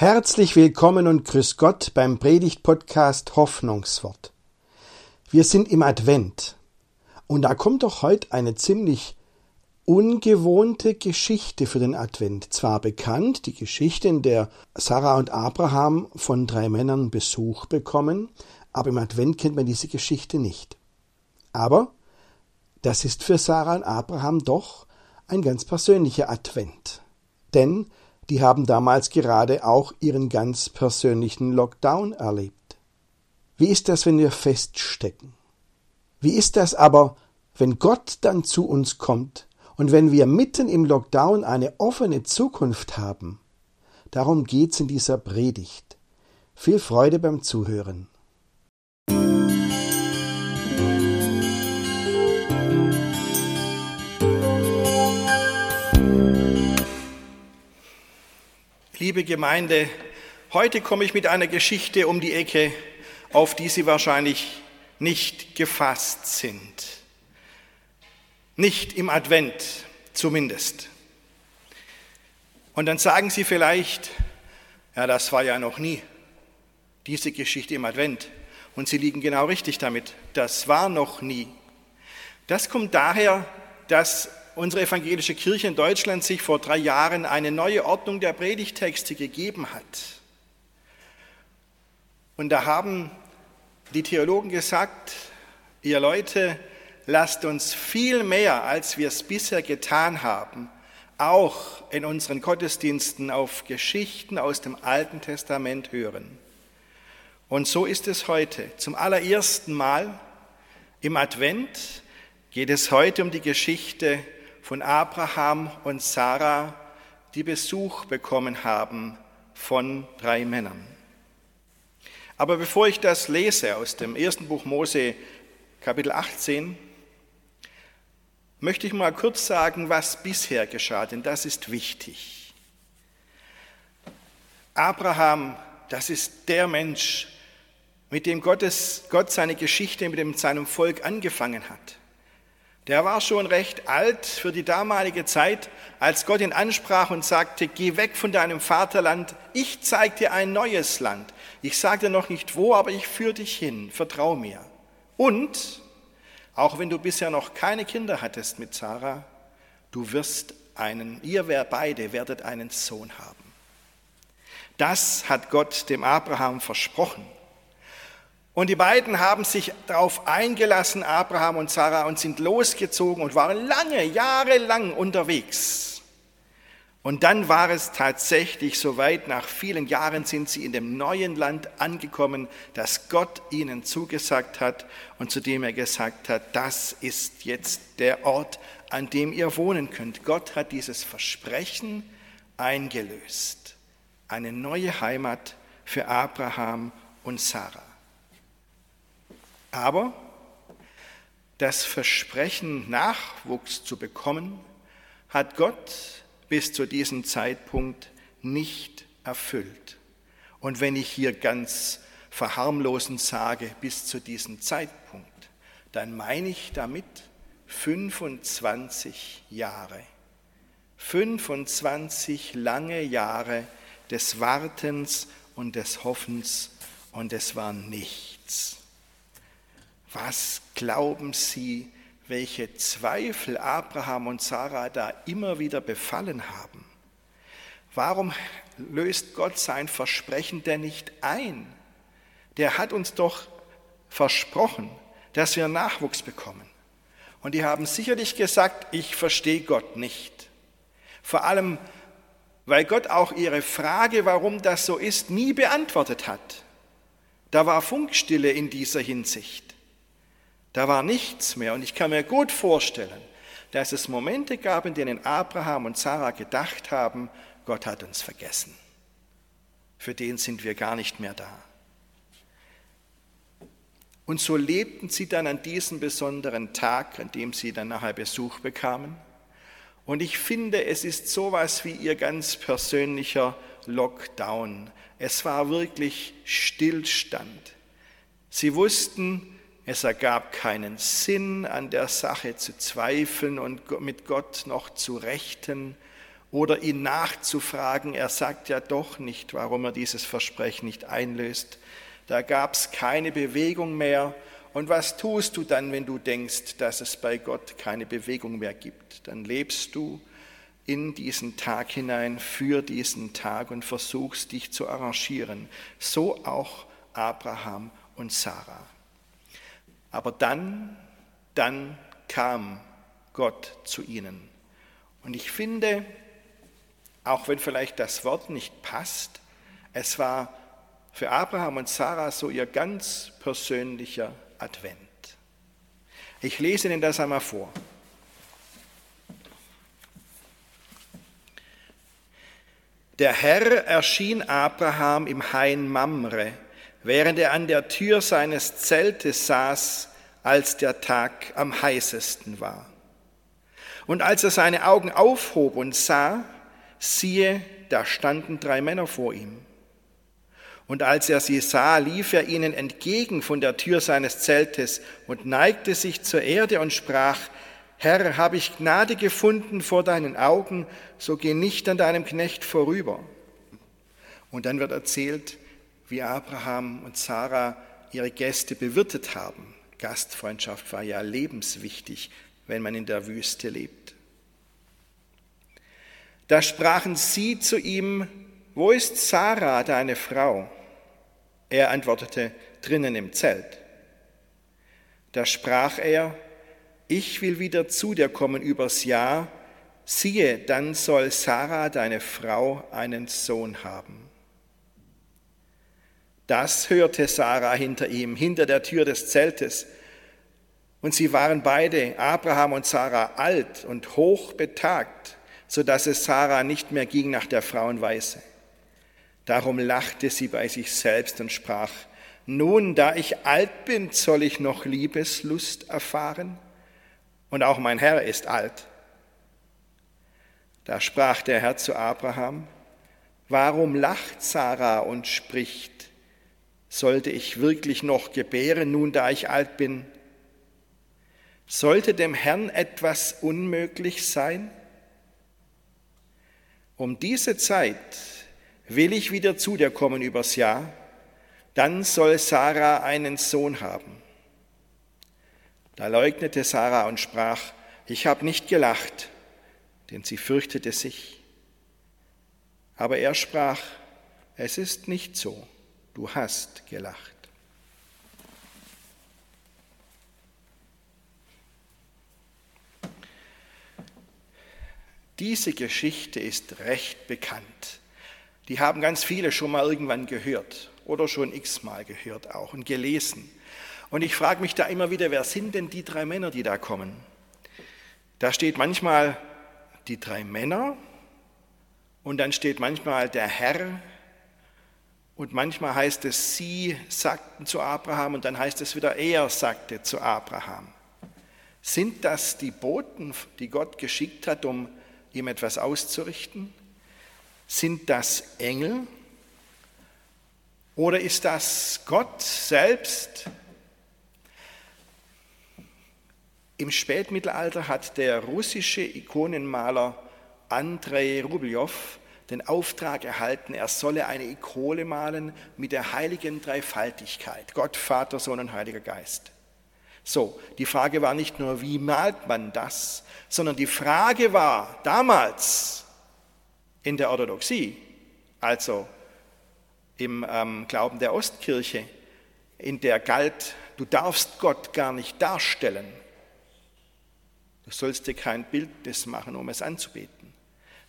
Herzlich willkommen und grüß Gott beim Predigt-Podcast Hoffnungswort. Wir sind im Advent und da kommt doch heute eine ziemlich ungewohnte Geschichte für den Advent. Zwar bekannt, die Geschichte, in der Sarah und Abraham von drei Männern Besuch bekommen, aber im Advent kennt man diese Geschichte nicht. Aber das ist für Sarah und Abraham doch ein ganz persönlicher Advent. Denn die haben damals gerade auch ihren ganz persönlichen Lockdown erlebt. Wie ist das, wenn wir feststecken? Wie ist das aber, wenn Gott dann zu uns kommt und wenn wir mitten im Lockdown eine offene Zukunft haben? Darum geht's in dieser Predigt. Viel Freude beim Zuhören. Liebe Gemeinde, heute komme ich mit einer Geschichte um die Ecke, auf die Sie wahrscheinlich nicht gefasst sind. Nicht im Advent zumindest. Und dann sagen Sie vielleicht, ja, das war ja noch nie diese Geschichte im Advent. Und Sie liegen genau richtig damit. Das war noch nie. Das kommt daher, dass unsere evangelische Kirche in Deutschland sich vor drei Jahren eine neue Ordnung der Predigtexte gegeben hat. Und da haben die Theologen gesagt, ihr Leute, lasst uns viel mehr, als wir es bisher getan haben, auch in unseren Gottesdiensten auf Geschichten aus dem Alten Testament hören. Und so ist es heute. Zum allerersten Mal im Advent geht es heute um die Geschichte von Abraham und Sarah, die Besuch bekommen haben von drei Männern. Aber bevor ich das lese aus dem ersten Buch Mose, Kapitel 18, möchte ich mal kurz sagen, was bisher geschah, denn das ist wichtig. Abraham, das ist der Mensch, mit dem Gottes, Gott seine Geschichte mit dem, seinem Volk angefangen hat. Der war schon recht alt für die damalige Zeit, als Gott ihn ansprach und sagte, geh weg von deinem Vaterland, ich zeige dir ein neues Land. Ich sage dir noch nicht wo, aber ich führe dich hin, vertrau mir. Und, auch wenn du bisher noch keine Kinder hattest mit Sarah, du wirst einen, ihr beide werdet einen Sohn haben. Das hat Gott dem Abraham versprochen. Und die beiden haben sich darauf eingelassen, Abraham und Sarah, und sind losgezogen und waren lange, jahrelang unterwegs. Und dann war es tatsächlich soweit, nach vielen Jahren sind sie in dem neuen Land angekommen, das Gott ihnen zugesagt hat und zu dem er gesagt hat, das ist jetzt der Ort, an dem ihr wohnen könnt. Gott hat dieses Versprechen eingelöst. Eine neue Heimat für Abraham und Sarah. Aber das Versprechen, Nachwuchs zu bekommen, hat Gott bis zu diesem Zeitpunkt nicht erfüllt. Und wenn ich hier ganz verharmlosend sage, bis zu diesem Zeitpunkt, dann meine ich damit 25 Jahre. 25 lange Jahre des Wartens und des Hoffens und es war nichts. Was glauben Sie, welche Zweifel Abraham und Sarah da immer wieder befallen haben? Warum löst Gott sein Versprechen denn nicht ein? Der hat uns doch versprochen, dass wir Nachwuchs bekommen. Und die haben sicherlich gesagt, ich verstehe Gott nicht. Vor allem, weil Gott auch ihre Frage, warum das so ist, nie beantwortet hat. Da war Funkstille in dieser Hinsicht. Da war nichts mehr. Und ich kann mir gut vorstellen, dass es Momente gab, in denen Abraham und Sarah gedacht haben, Gott hat uns vergessen. Für den sind wir gar nicht mehr da. Und so lebten sie dann an diesem besonderen Tag, an dem sie dann nachher Besuch bekamen. Und ich finde, es ist sowas wie ihr ganz persönlicher Lockdown. Es war wirklich Stillstand. Sie wussten, es ergab keinen Sinn, an der Sache zu zweifeln und mit Gott noch zu rechten. oder ihn nachzufragen. Er sagt ja doch nicht, warum er dieses Versprechen nicht einlöst. Da gab es keine Bewegung mehr. Und was tust du dann, wenn du denkst, dass es bei Gott keine Bewegung mehr gibt? Dann lebst du in diesen Tag hinein, für diesen Tag und versuchst dich zu arrangieren. So auch Abraham und Sarah. Aber dann, dann kam Gott zu ihnen. Und ich finde, auch wenn vielleicht das Wort nicht passt, es war für Abraham und Sarah so ihr ganz persönlicher Advent. Ich lese Ihnen das einmal vor. Der Herr erschien Abraham im Hain Mamre, während er an der Tür seines Zeltes saß, als der Tag am heißesten war. Und als er seine Augen aufhob und sah, siehe, da standen drei Männer vor ihm. Und als er sie sah, lief er ihnen entgegen von der Tür seines Zeltes und neigte sich zur Erde und sprach, Herr, habe ich Gnade gefunden vor deinen Augen, so geh nicht an deinem Knecht vorüber. Und dann wird erzählt, wie Abraham und Sarah ihre Gäste bewirtet haben. Gastfreundschaft war ja lebenswichtig, wenn man in der Wüste lebt. Da sprachen sie zu ihm, wo ist Sarah, deine Frau? Er antwortete, drinnen im Zelt. Da sprach er, ich will wieder zu dir kommen übers Jahr, siehe, dann soll Sarah, deine Frau, einen Sohn haben. Das hörte Sarah hinter ihm, hinter der Tür des Zeltes. Und sie waren beide, Abraham und Sarah, alt und hoch betagt, so es Sarah nicht mehr ging nach der Frauenweise. Darum lachte sie bei sich selbst und sprach, nun, da ich alt bin, soll ich noch Liebeslust erfahren? Und auch mein Herr ist alt. Da sprach der Herr zu Abraham, warum lacht Sarah und spricht, sollte ich wirklich noch gebären, nun da ich alt bin? Sollte dem Herrn etwas unmöglich sein? Um diese Zeit will ich wieder zu dir kommen übers Jahr, dann soll Sarah einen Sohn haben. Da leugnete Sarah und sprach, ich habe nicht gelacht, denn sie fürchtete sich. Aber er sprach, es ist nicht so, du hast gelacht. Diese Geschichte ist recht bekannt. Die haben ganz viele schon mal irgendwann gehört oder schon x-mal gehört auch und gelesen. Und ich frage mich da immer wieder, wer sind denn die drei Männer, die da kommen? Da steht manchmal die drei Männer und dann steht manchmal der Herr und manchmal heißt es, sie sagten zu Abraham und dann heißt es wieder, er sagte zu Abraham. Sind das die Boten, die Gott geschickt hat, um ihm etwas auszurichten? Sind das Engel? Oder ist das Gott selbst? Im Spätmittelalter hat der russische Ikonenmaler Andrei Rublew den Auftrag erhalten, er solle eine Ikone malen mit der heiligen Dreifaltigkeit, Gott, Vater, Sohn und Heiliger Geist. So, die Frage war nicht nur, wie malt man das, sondern die Frage war damals, in der Orthodoxie, also im ähm, Glauben der Ostkirche, in der galt, du darfst Gott gar nicht darstellen. Du sollst dir kein Bildnis machen, um es anzubeten.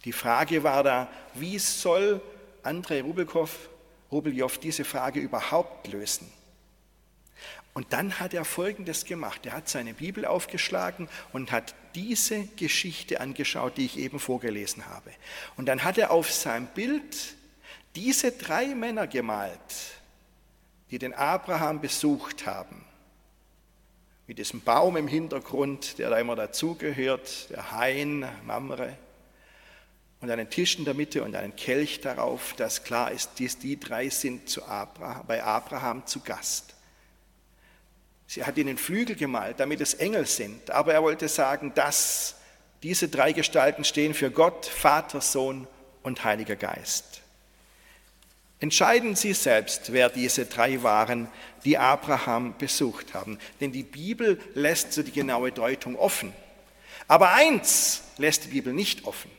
Die Frage war da, wie soll Andrei Rubelkow, Rubeljow diese Frage überhaupt lösen? Und dann hat er Folgendes gemacht. Er hat seine Bibel aufgeschlagen und hat diese Geschichte angeschaut, die ich eben vorgelesen habe. Und dann hat er auf seinem Bild diese drei Männer gemalt, die den Abraham besucht haben. Mit diesem Baum im Hintergrund, der da immer dazugehört, der Hain, Mamre. Und einen Tisch in der Mitte und einen Kelch darauf, dass klar ist, dies, die drei sind Abraham, bei Abraham zu Gast. Sie hat ihnen Flügel gemalt, damit es Engel sind. Aber er wollte sagen, das Diese drei Gestalten stehen für Gott, Vater, Sohn und Heiliger Geist. Entscheiden Sie selbst, wer diese drei waren, die Abraham besucht haben. Denn die Bibel lässt so die genaue Deutung offen. Aber eins lässt die Bibel nicht offen.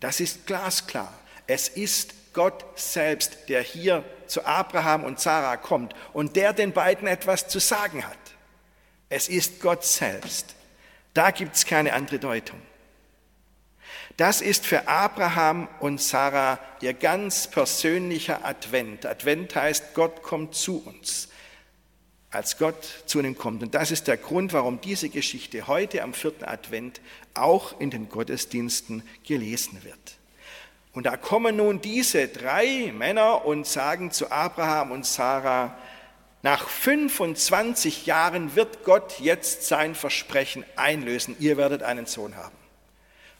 Das ist glasklar. Es ist Gott selbst, der hier zu Abraham und Sarah kommt und der den beiden etwas zu sagen hat. Es ist Gott selbst. Da gibt es keine andere Deutung. Das ist für Abraham und Sarah ihr ganz persönlicher Advent. Advent heißt, Gott kommt zu uns, als Gott zu ihnen kommt. Und das ist der Grund, warum diese Geschichte heute am vierten Advent auch in den Gottesdiensten gelesen wird. Und da kommen nun diese drei Männer und sagen zu Abraham und Sarah, nach 25 Jahren wird Gott jetzt sein Versprechen einlösen, ihr werdet einen Sohn haben.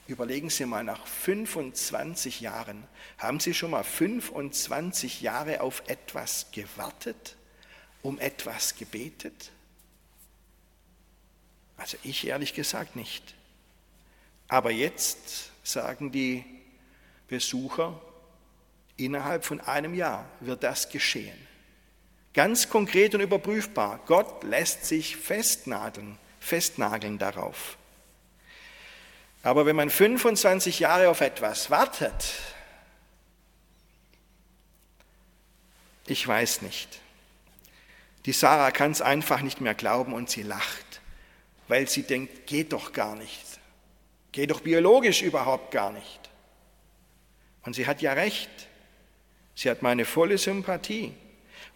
Überlegen Sie mal, nach 25 Jahren, haben Sie schon mal 25 Jahre auf etwas gewartet, um etwas gebetet? Also ich ehrlich gesagt nicht. Aber jetzt sagen die Besucher, innerhalb von einem Jahr wird das geschehen. Ganz konkret und überprüfbar. Gott lässt sich festnageln, festnageln darauf. Aber wenn man 25 Jahre auf etwas wartet, ich weiß nicht. Die Sarah kann es einfach nicht mehr glauben und sie lacht, weil sie denkt, geht doch gar nicht. Geht doch biologisch überhaupt gar nicht. Und sie hat ja recht. Sie hat meine volle Sympathie.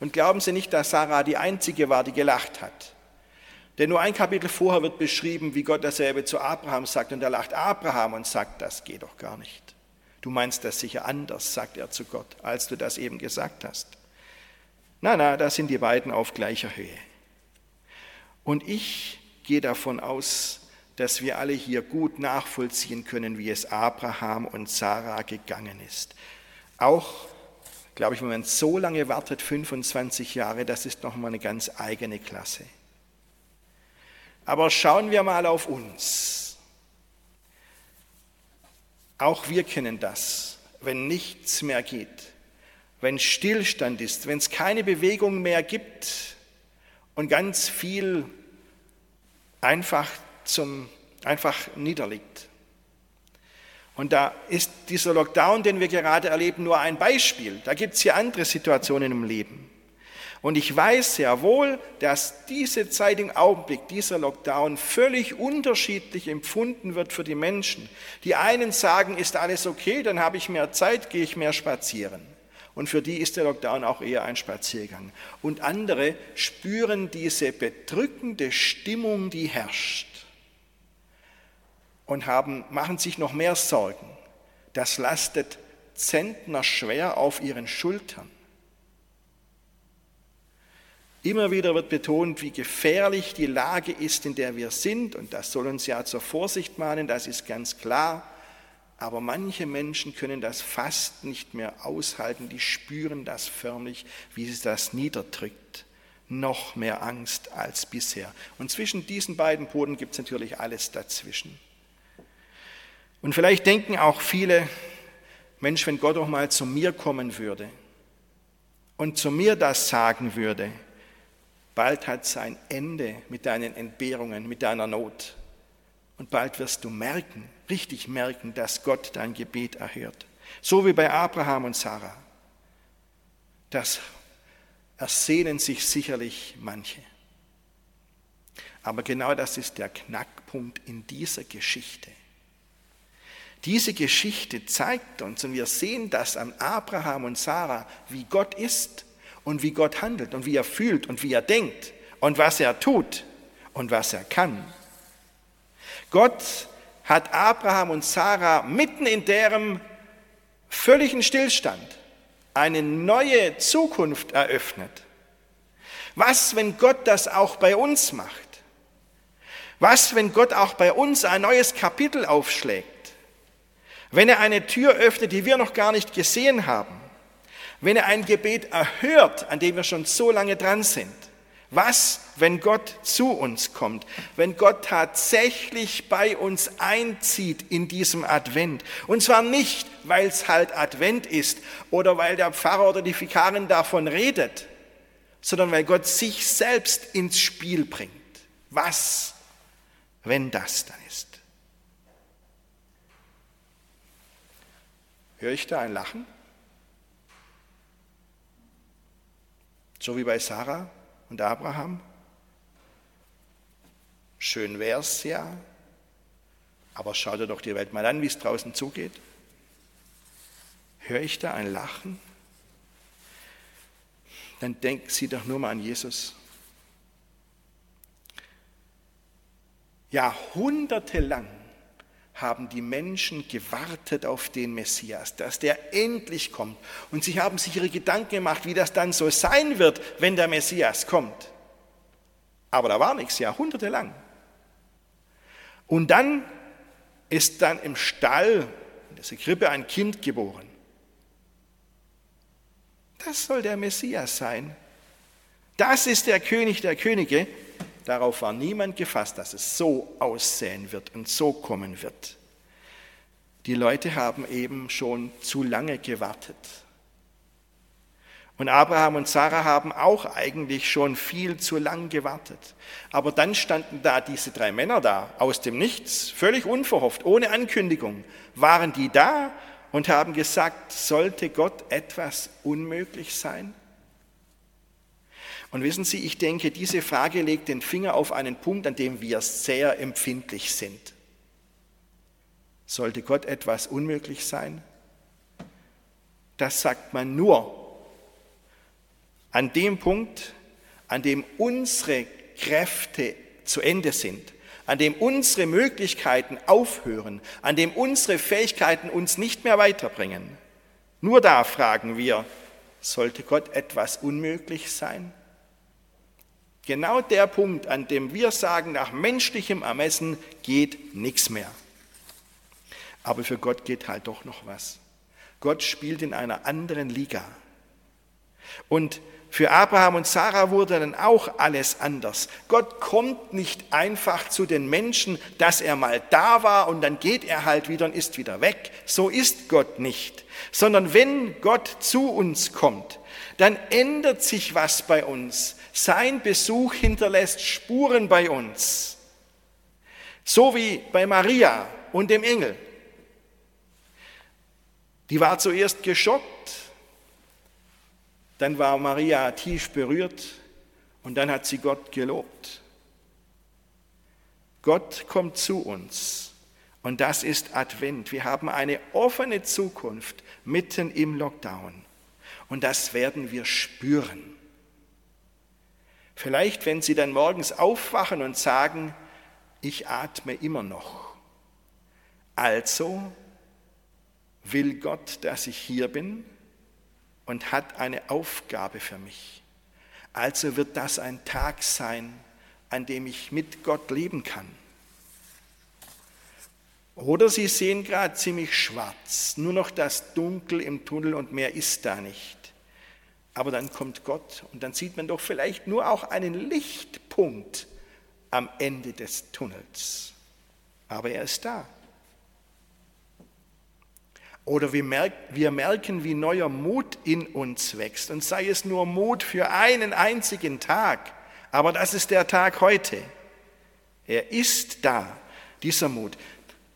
Und glauben Sie nicht, dass Sarah die Einzige war, die gelacht hat. Denn nur ein Kapitel vorher wird beschrieben, wie Gott dasselbe zu Abraham sagt. Und er lacht Abraham und sagt, das geht doch gar nicht. Du meinst das sicher anders, sagt er zu Gott, als du das eben gesagt hast. Na, na, da sind die beiden auf gleicher Höhe. Und ich gehe davon aus, dass wir alle hier gut nachvollziehen können, wie es Abraham und Sarah gegangen ist. Auch, glaube ich, wenn man so lange wartet, 25 Jahre, das ist nochmal eine ganz eigene Klasse. Aber schauen wir mal auf uns. Auch wir kennen das, wenn nichts mehr geht, wenn Stillstand ist, wenn es keine Bewegung mehr gibt und ganz viel einfach, zum, einfach niederliegt. Und da ist dieser Lockdown, den wir gerade erleben, nur ein Beispiel. Da gibt es hier andere Situationen im Leben. Und ich weiß sehr wohl, dass diese Zeit im Augenblick, dieser Lockdown, völlig unterschiedlich empfunden wird für die Menschen. Die einen sagen, ist alles okay, dann habe ich mehr Zeit, gehe ich mehr spazieren. Und für die ist der Lockdown auch eher ein Spaziergang. Und andere spüren diese bedrückende Stimmung, die herrscht. Und haben, machen sich noch mehr Sorgen. Das lastet Zentner schwer auf ihren Schultern. Immer wieder wird betont, wie gefährlich die Lage ist, in der wir sind. Und das soll uns ja zur Vorsicht mahnen, das ist ganz klar. Aber manche Menschen können das fast nicht mehr aushalten, die spüren das förmlich, wie sie das niederdrückt. Noch mehr Angst als bisher. Und zwischen diesen beiden Polen gibt es natürlich alles dazwischen. Und vielleicht denken auch viele, Mensch, wenn Gott doch mal zu mir kommen würde und zu mir das sagen würde, Bald hat es ein Ende mit deinen Entbehrungen, mit deiner Not. Und bald wirst du merken, richtig merken, dass Gott dein Gebet erhört. So wie bei Abraham und Sarah. Das ersehnen sich sicherlich manche. Aber genau das ist der Knackpunkt in dieser Geschichte. Diese Geschichte zeigt uns, und wir sehen das an Abraham und Sarah, wie Gott ist und wie Gott handelt und wie er fühlt und wie er denkt und was er tut und was er kann. Gott hat Abraham und Sarah mitten in deren völligen Stillstand eine neue Zukunft eröffnet. Was, wenn Gott das auch bei uns macht? Was, wenn Gott auch bei uns ein neues Kapitel aufschlägt? Wenn er eine Tür öffnet, die wir noch gar nicht gesehen haben? wenn er ein Gebet erhört, an dem wir schon so lange dran sind, Was, wenn Gott zu uns kommt, wenn Gott tatsächlich bei uns einzieht in diesem Advent? Und zwar nicht, weil es halt Advent ist oder weil der Pfarrer oder die Vikarin davon redet, sondern weil Gott sich selbst ins Spiel bringt. Was, wenn das dann ist? Höre ich da ein Lachen? So wie bei Sarah und Abraham? Schön wär's ja, aber schau dir doch die Welt mal an, wie es draußen zugeht. Höre ich da ein Lachen? Dann denk sie doch nur mal an Jesus. Jahrhundertelang haben die Menschen gewartet auf den Messias, dass der endlich kommt. Und sie haben sich ihre Gedanken gemacht, wie das dann so sein wird, wenn der Messias kommt. Aber da war nichts, jahrhundertelang. Und dann ist dann im Stall, in dieser Krippe, ein Kind geboren. Das soll der Messias sein. Das ist der König der Könige. Darauf war niemand gefasst, dass es so aussehen wird und so kommen wird. Die Leute haben eben schon zu lange gewartet. Und Abraham und Sarah haben auch eigentlich schon viel zu lang gewartet. Aber dann standen da diese drei Männer da, aus dem Nichts, völlig unverhofft, ohne Ankündigung, waren die da und haben gesagt, sollte Gott etwas unmöglich sein? Und wissen Sie, ich denke, diese Frage legt den Finger auf einen Punkt, an dem wir sehr empfindlich sind. Sollte Gott etwas unmöglich sein? Das sagt man nur an dem Punkt, an dem unsere Kräfte zu Ende sind, an dem unsere Möglichkeiten aufhören, an dem unsere Fähigkeiten uns nicht mehr weiterbringen. Nur da fragen wir, sollte Gott etwas unmöglich sein? Genau der Punkt, an dem wir sagen, nach menschlichem Ermessen geht nichts mehr. Aber für Gott geht halt doch noch was. Gott spielt in einer anderen Liga. Und für Abraham und Sarah wurde dann auch alles anders. Gott kommt nicht einfach zu den Menschen, dass er mal da war und dann geht er halt wieder und ist wieder weg. So ist Gott nicht. Sondern wenn Gott zu uns kommt, dann ändert sich was bei uns. Sein Besuch hinterlässt Spuren bei uns. So wie bei Maria und dem Engel. Die war zuerst geschockt, dann war Maria tief berührt und dann hat sie Gott gelobt. Gott kommt zu uns und das ist Advent. Wir haben eine offene Zukunft mitten im Lockdown und das werden wir spüren. Vielleicht, wenn Sie dann morgens aufwachen und sagen, ich atme immer noch. Also will Gott, dass ich hier bin und hat eine Aufgabe für mich. Also wird das ein Tag sein, an dem ich mit Gott leben kann. Oder Sie sehen gerade ziemlich schwarz, nur noch das Dunkel im Tunnel und mehr ist da nicht. Aber dann kommt Gott und dann sieht man doch vielleicht nur auch einen Lichtpunkt am Ende des Tunnels. Aber er ist da. Oder wir merken, wie neuer Mut in uns wächst. Und sei es nur Mut für einen einzigen Tag. Aber das ist der Tag heute. Er ist da, dieser Mut.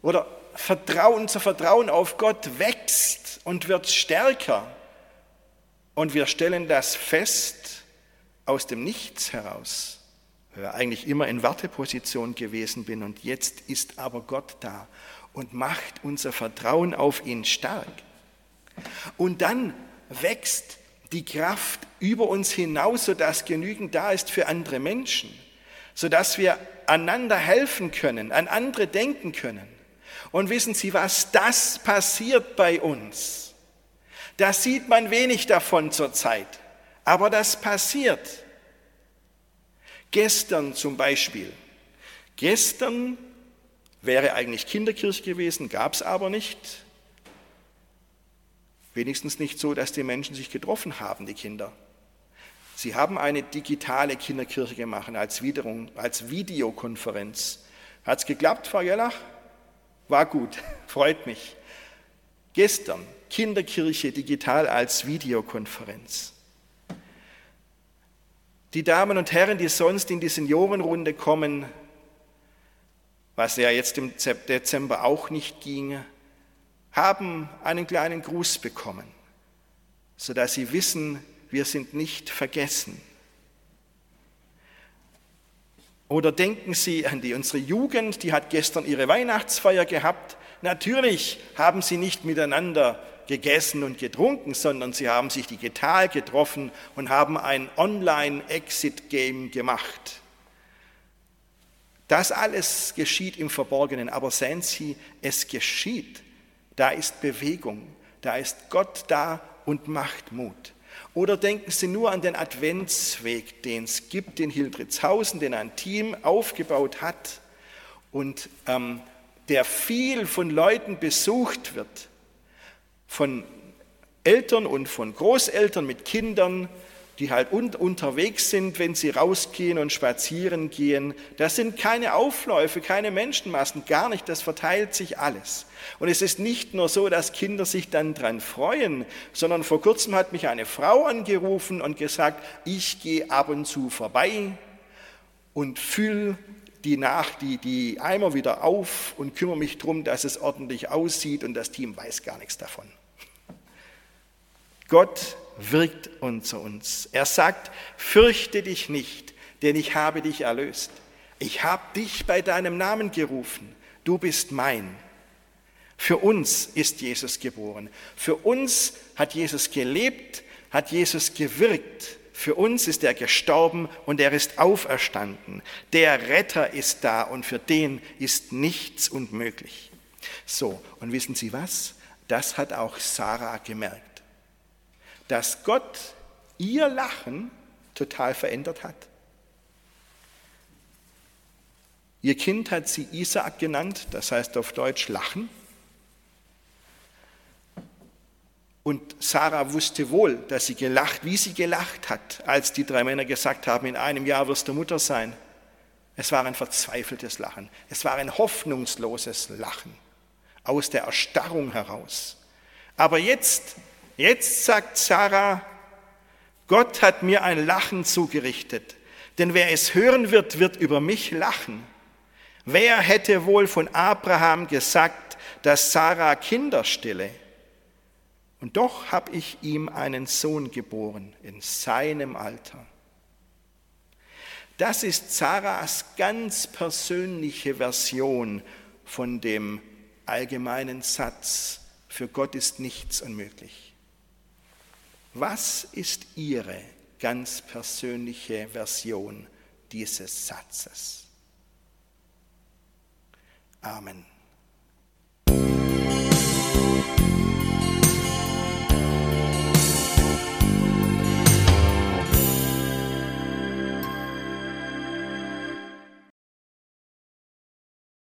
Oder Vertrauen, unser Vertrauen auf Gott wächst und wird stärker. Und wir stellen das fest aus dem Nichts heraus, weil ich eigentlich immer in Warteposition gewesen bin und jetzt ist aber Gott da und macht unser Vertrauen auf ihn stark. Und dann wächst die Kraft über uns hinaus, sodass genügend da ist für andere Menschen, sodass wir einander helfen können, an andere denken können. Und wissen Sie was, das passiert bei uns. Da sieht man wenig davon zurzeit, aber das passiert. Gestern zum Beispiel. Gestern Wäre eigentlich Kinderkirche gewesen, gab es aber nicht. Wenigstens nicht so, dass die Menschen sich getroffen haben, die Kinder. Sie haben eine digitale Kinderkirche gemacht als, Wiederung, als Videokonferenz. Hat es geklappt, Frau Jellach? War gut, freut mich. Gestern Kinderkirche digital als Videokonferenz. Die Damen und Herren, die sonst in die Seniorenrunde kommen, was ja jetzt im Dezember auch nicht ging, haben einen kleinen Gruß bekommen, sodass sie wissen, wir sind nicht vergessen. Oder denken Sie an die unsere Jugend, die hat gestern ihre Weihnachtsfeier gehabt. Natürlich haben sie nicht miteinander gegessen und getrunken, sondern sie haben sich digital getroffen und haben ein Online-Exit-Game gemacht. Das alles geschieht im Verborgenen, aber sehen Sie, es geschieht. Da ist Bewegung, da ist Gott da und macht Mut. Oder denken Sie nur an den Adventsweg, den es gibt in Hildritzhausen, den ein Team aufgebaut hat und ähm, der viel von Leuten besucht wird, von Eltern und von Großeltern mit Kindern, die halt un unterwegs sind, wenn sie rausgehen und spazieren gehen. Das sind keine Aufläufe, keine Menschenmassen, gar nicht, das verteilt sich alles. Und es ist nicht nur so, dass Kinder sich dann dran freuen, sondern vor kurzem hat mich eine Frau angerufen und gesagt, ich gehe ab und zu vorbei und fülle die, die, die Eimer wieder auf und kümmere mich darum, dass es ordentlich aussieht und das Team weiß gar nichts davon. Gott wirkt unter uns. Er sagt, fürchte dich nicht, denn ich habe dich erlöst. Ich habe dich bei deinem Namen gerufen. Du bist mein. Für uns ist Jesus geboren. Für uns hat Jesus gelebt, hat Jesus gewirkt. Für uns ist er gestorben und er ist auferstanden. Der Retter ist da und für den ist nichts unmöglich. So, und wissen Sie was? Das hat auch Sarah gemerkt dass Gott ihr Lachen total verändert hat. Ihr Kind hat sie Isaak genannt, das heißt auf Deutsch Lachen. Und Sarah wusste wohl, dass sie gelacht, wie sie gelacht hat, als die drei Männer gesagt haben, in einem Jahr wirst du Mutter sein. Es war ein verzweifeltes Lachen. Es war ein hoffnungsloses Lachen aus der Erstarrung heraus. Aber jetzt Jetzt sagt Sarah, Gott hat mir ein Lachen zugerichtet, denn wer es hören wird, wird über mich lachen. Wer hätte wohl von Abraham gesagt, dass Sarah Kinder stille? Und doch habe ich ihm einen Sohn geboren in seinem Alter. Das ist Sarahs ganz persönliche Version von dem allgemeinen Satz, für Gott ist nichts unmöglich. Was ist Ihre ganz persönliche Version dieses Satzes? Amen.